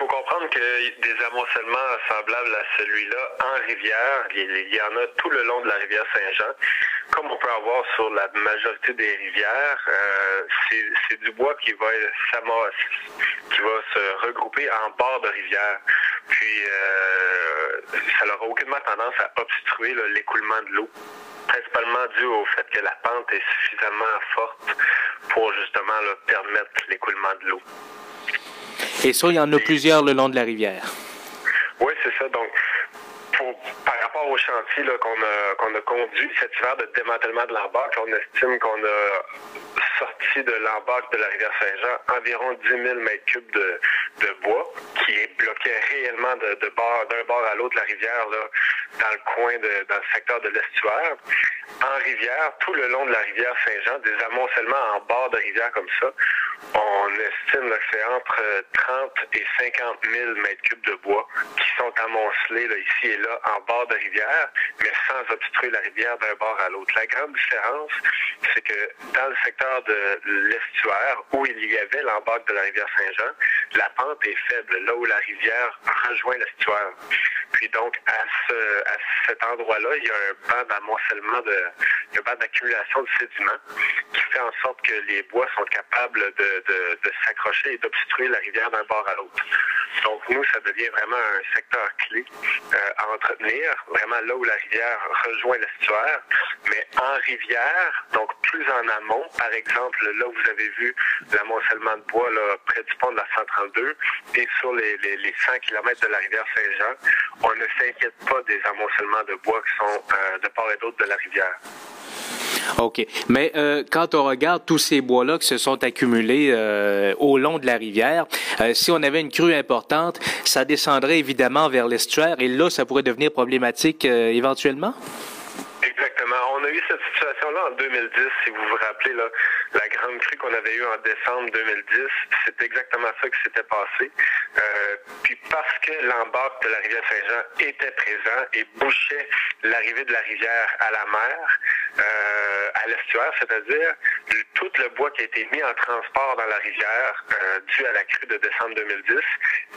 faut comprendre que des amoncellements semblables à celui-là en rivière, il y en a tout le long de la rivière Saint-Jean. Comme on peut avoir sur la majorité des rivières, euh, c'est du bois qui va, qui va se regrouper en bord de rivière. Puis, euh, ça n'aura aucunement tendance à obstruer l'écoulement de l'eau principalement dû au fait que la pente est suffisamment forte pour justement permettre l'écoulement de l'eau. Et ça, il y en a plusieurs le long de la rivière. Oui, c'est ça. Donc, par rapport au chantier qu'on a, qu'on a conduit cet hiver de démantèlement de l'embarque, on estime qu'on a sorti de l'embarque de la rivière Saint-Jean environ 10 000 mètres cubes de, bois qui bloquait réellement de, de bord, d'un bord à l'autre de la rivière là, dans le coin de, dans le secteur de l'estuaire. En rivière, tout le long de la rivière Saint-Jean, des amoncellements en bord de rivière comme ça, on estime que c'est entre 30 et 50 000 mètres cubes de bois qui sont amoncelés là, ici et là en bord de rivière, mais sans obstruer la rivière d'un bord à l'autre. La grande différence, c'est que dans le secteur de l'estuaire, où il y avait l'embarque de la rivière Saint-Jean, la est faible, là où la rivière rejoint l'estuaire. Puis donc, à, ce, à cet endroit-là, il y a un banc d'amoncellement, de, un banc d'accumulation de sédiments qui fait en sorte que les bois sont capables de, de, de s'accrocher et d'obstruer la rivière d'un bord à l'autre. Donc, nous, ça devient vraiment un secteur clé euh, à entretenir, vraiment là où la rivière rejoint l'estuaire. Mais en rivière, donc plus en amont, par exemple, là où vous avez vu l'amoncellement de bois là, près du pont de la 132 et sur les, les, les 100 km de la rivière Saint-Jean, on ne s'inquiète pas des amoncellements de bois qui sont euh, de part et d'autre de la rivière. OK. Mais euh, quand on regarde tous ces bois-là qui se sont accumulés euh, au long de la rivière, euh, si on avait une crue importante, ça descendrait évidemment vers l'estuaire et là, ça pourrait devenir problématique éventuellement? Exactement. On a eu cette situation-là en 2010, si vous vous rappelez, là, la grande crue qu'on avait eue en décembre 2010, c'est exactement ça qui s'était passé. Euh, puis parce que l'embarque de la rivière Saint-Jean était présent et bouchait l'arrivée de la rivière à la mer, euh, à l'estuaire, c'est-à-dire tout le bois qui a été mis en transport dans la rivière euh, dû à la crue de décembre 2010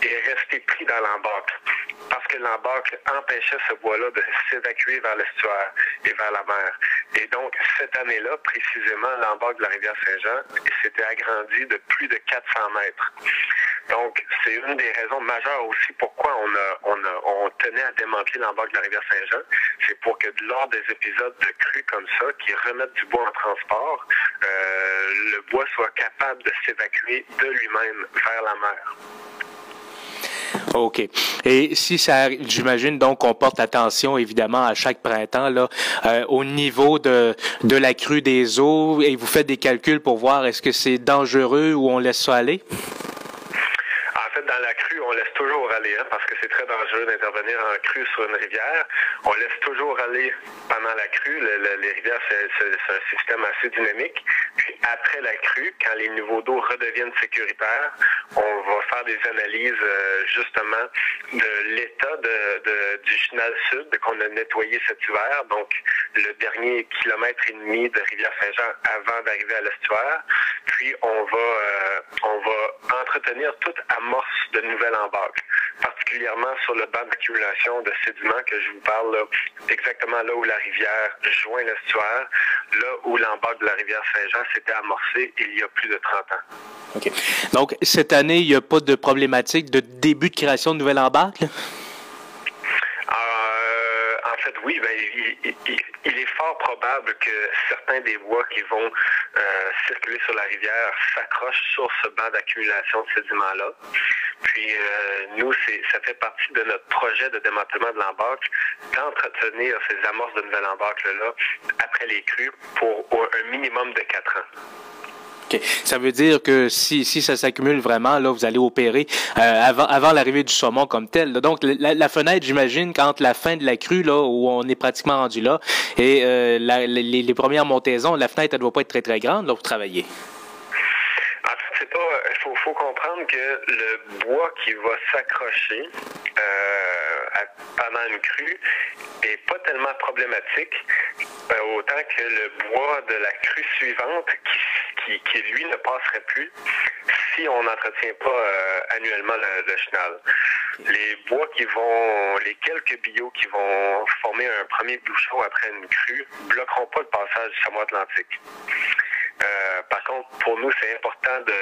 est resté pris dans l'embarque parce que l'embarque empêchait ce bois-là de s'évacuer vers l'estuaire et vers la mer. Et donc, cette année-là, précisément, l'embarque de la rivière Saint-Jean s'était agrandi de plus de 400 mètres. Donc, c'est une des raisons majeures aussi pourquoi on, a, on, a, on tenait à démanteler l'embarque de la rivière Saint-Jean. C'est pour que lors des épisodes de crues comme ça, qui remettent du bois en transport, euh, le bois soit capable de s'évacuer de lui-même vers la mer. OK. Et si ça, j'imagine donc qu'on porte attention évidemment à chaque printemps là, euh, au niveau de, de la crue des eaux et vous faites des calculs pour voir est-ce que c'est dangereux ou on laisse ça aller? dans la crue, on laisse toujours aller, hein, parce que c'est très dangereux d'intervenir en crue sur une rivière. On laisse toujours aller pendant la crue. les rivières, c'est un système assez dynamique. Après la crue, quand les niveaux d'eau redeviennent sécuritaires, on va faire des analyses euh, justement de l'état de, du chenal sud qu'on a nettoyé cet hiver, donc le dernier kilomètre et demi de rivière Saint-Jean avant d'arriver à l'estuaire. Puis on va euh, on va entretenir toute amorce de nouvelles embarques, particulièrement sur le banc d'accumulation de sédiments que je vous parle, exactement là où la rivière joint l'estuaire, là où l'embarque de la rivière Saint-Jean s'était amorcée il y a plus de 30 ans. OK. Donc, cette année, il n'y a pas de problématique de début de création de nouvelles embarques? fait, oui, ben, il, est fort probable que certains des bois qui vont euh, circuler sur la rivière s'accrochent sur ce banc d'accumulation de sédiments-là. Puis euh, nous, ça fait partie de notre projet de démantèlement de l'embarque d'entretenir ces amorces de nouvelles embarques-là après les crues pour un minimum de quatre ans. Ça veut dire que si, si ça s'accumule vraiment, là, vous allez opérer euh, avant, avant l'arrivée du saumon comme tel. Donc, la, fenêtre, j'imagine, quand la fin de la crue, là, où on est pratiquement rendu là, et euh, les, premières montaisons, la fenêtre, elle ne doit pas être très, très grande, là, pour travailler. Il faut, comprendre que le bois qui va s'accrocher euh, pendant une crue est pas tellement problématique, euh, autant que le bois de la crue suivante, qui, qui, lui ne passerait plus si on n'entretient pas euh, annuellement le, le, chenal. Les bois qui vont, les quelques bio qui vont former un premier bouchon après une crue, bloqueront pas le passage du chameau atlantique. Euh, par contre, pour nous, c'est important de,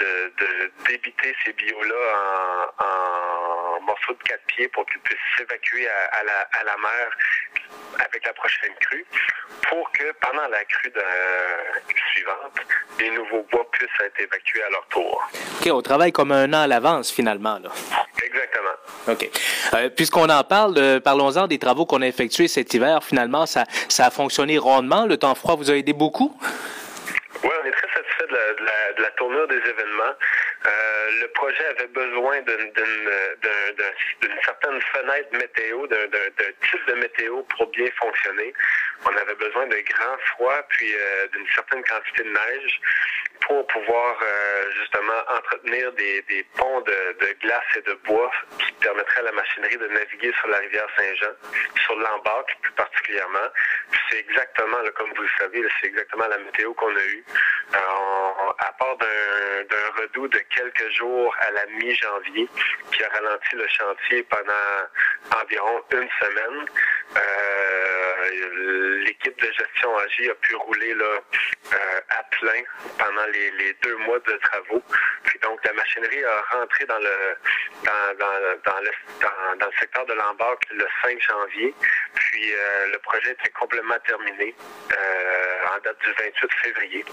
de, de, débiter ces bios-là en, en, morceaux de quatre pieds pour qu'ils puissent s'évacuer à, à, la, à la mer avec la prochaine crue pour que pendant la crue de, suivante, les nouveaux bois puissent être évacués à leur tour. OK, on travaille comme un an à l'avance finalement. Là. Exactement. OK. Euh, Puisqu'on en parle, euh, parlons-en des travaux qu'on a effectués cet hiver. Finalement, ça, ça a fonctionné rondement. Le temps froid vous a aidé beaucoup? Oui, on est de de la, tournure des événements. Euh, le projet avait besoin d'une certaine fenêtre météo, d'un type de météo pour bien fonctionner. On avait besoin de grand froid, puis euh, d'une certaine quantité de neige pour pouvoir euh, justement entretenir des, ponts de, glace et de bois qui permettraient à la machinerie de naviguer sur la rivière Saint-Jean, sur l'embarque plus particulièrement. C'est exactement, là, comme vous le savez, c'est exactement la météo qu'on a eue. Euh, à part d'un redout de quelques jours à la mi-janvier qui a ralenti le chantier pendant environ une semaine, euh, l'équipe de gestion AG a pu rouler là, euh, à plein pendant les, deux mois de travaux. Puis donc la machinerie a rentré dans le dans, le, secteur de l'embarque le 5 janvier. Puis euh, le projet était complètement terminé en date du 28 février.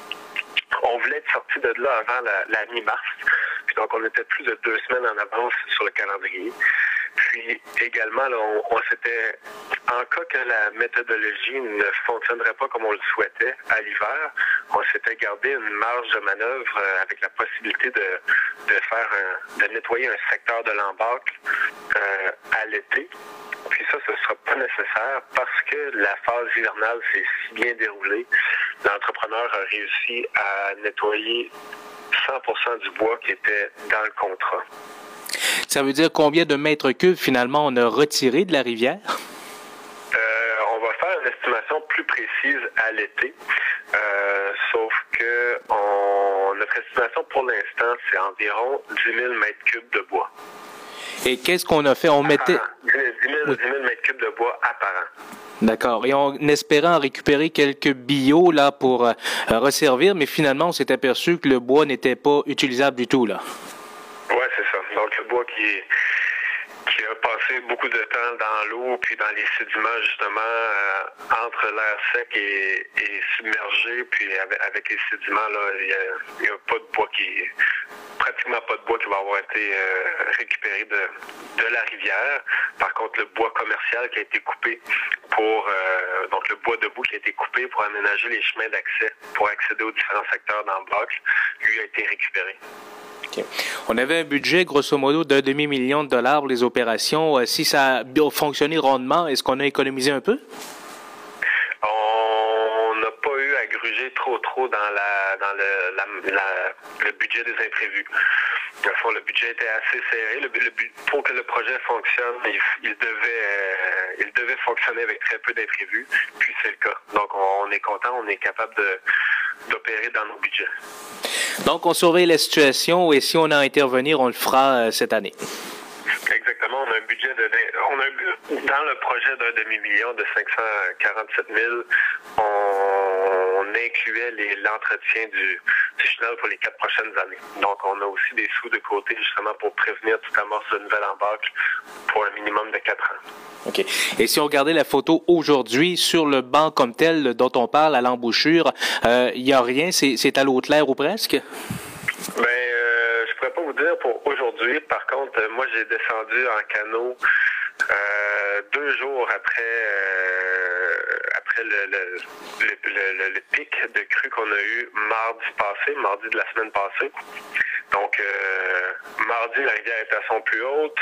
On voulait être sorti de là avant la, mi-mars. Puis donc on était plus de deux semaines en avance sur le calendrier. Puis également, là, on, on s'était, en cas que la méthodologie ne fonctionnerait pas comme on le souhaitait à l'hiver, on s'était gardé une marge de manœuvre euh, avec la possibilité de, de faire un, de nettoyer un secteur de l'embarque euh, à l'été. Ça, ce ne sera pas nécessaire parce que la phase hivernale s'est si bien déroulée. L'entrepreneur a réussi à nettoyer 100 du bois qui était dans le contrat. Ça veut dire combien de mètres cubes finalement on a retiré de la rivière? Euh, on va faire une estimation plus précise à l'été. Euh, sauf que on, notre estimation pour l'instant, c'est environ 10 000 mètres cubes de bois. Et qu'est-ce qu'on a fait? On mettait... 10 000, 10 000 mètres cubes de bois apparent. D'accord. Et on espérait en récupérer quelques bio là pour euh, resservir, mais finalement, on s'est aperçu que le bois n'était pas utilisable du tout là. Oui, c'est ça. Donc le bois qui est qui a passé beaucoup de temps dans l'eau puis dans les sédiments justement euh, entre l'air sec et, submergé puis avec, avec les sédiments là il n'y a, pas de bois qui pratiquement pas de bois qui va avoir été euh, récupéré de, de la rivière par contre le bois commercial qui a été coupé pour euh, donc le bois debout qui a été coupé pour aménager les chemins d'accès pour accéder aux différents secteurs dans le bloc lui a été récupéré. On avait un budget, grosso modo, d'un demi-million de dollars pour les opérations. Si ça a fonctionné rondement, est-ce qu'on a économisé un peu? On n'a pas eu à gruger trop trop dans, la, dans le, la, la, le budget des imprévus. Le budget était assez serré. Pour que le projet fonctionne, il, il devait, euh, il devait fonctionner avec très peu d'imprévus. Puis c'est le cas. Donc on est content, on est capable d'opérer dans nos budgets. Donc, on surveille la situation et si on a à intervenir, on le fera euh, cette année. Exactement. On a un budget de. On a, dans le projet d'un demi-million de 547 000, on, on incluait l'entretien du, chenal pour les quatre prochaines années. Donc, on a aussi des sous de côté justement pour prévenir toute amorce de nouvelle embarque pour un minimum de quatre ans. OK. Et si on regardait la photo aujourd'hui sur le banc comme tel dont on parle à l'embouchure, il euh, n'y a rien, c'est à l'eau claire ou presque? Ben, euh, je pourrais pas vous dire pour aujourd'hui. Par contre, moi, j'ai descendu en canot euh, deux jours après le, pic de crue qu'on a eu mardi passé, mardi de la semaine passée. Donc, euh, mardi, la rivière était à son plus haute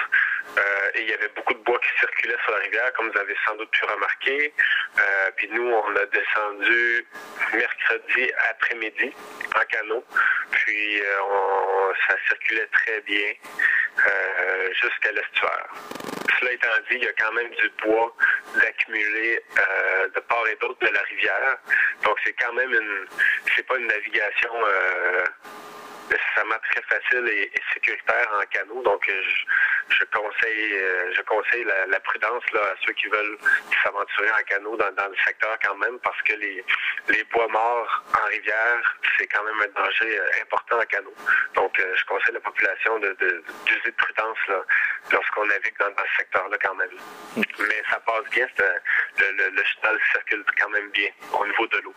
euh, et il y avait beaucoup de bois qui circulait sur la rivière, comme vous avez sans doute pu remarquer. Euh, puis nous, on a descendu mercredi après-midi en canot. Puis ça circulait très bien jusqu'à l'estuaire. Cela étant dit, il y a quand même du bois d'accumuler euh, de part et d'autre de la rivière. Donc c'est quand même une c'est pas une navigation euh, nécessairement très facile et, sécuritaire en canot. Donc, euh, je, conseille, euh, je conseille la, prudence là, à ceux qui veulent s'aventurer en canot dans, le secteur quand même, parce que les, les bois morts en rivière, c'est quand même un danger euh, important en canot. Donc, je conseille la population d'user de, de, prudence là, lorsqu'on navigue dans, ce secteur-là quand même. Mais ça passe bien, le, le, le chenal circule quand même bien au niveau de l'eau.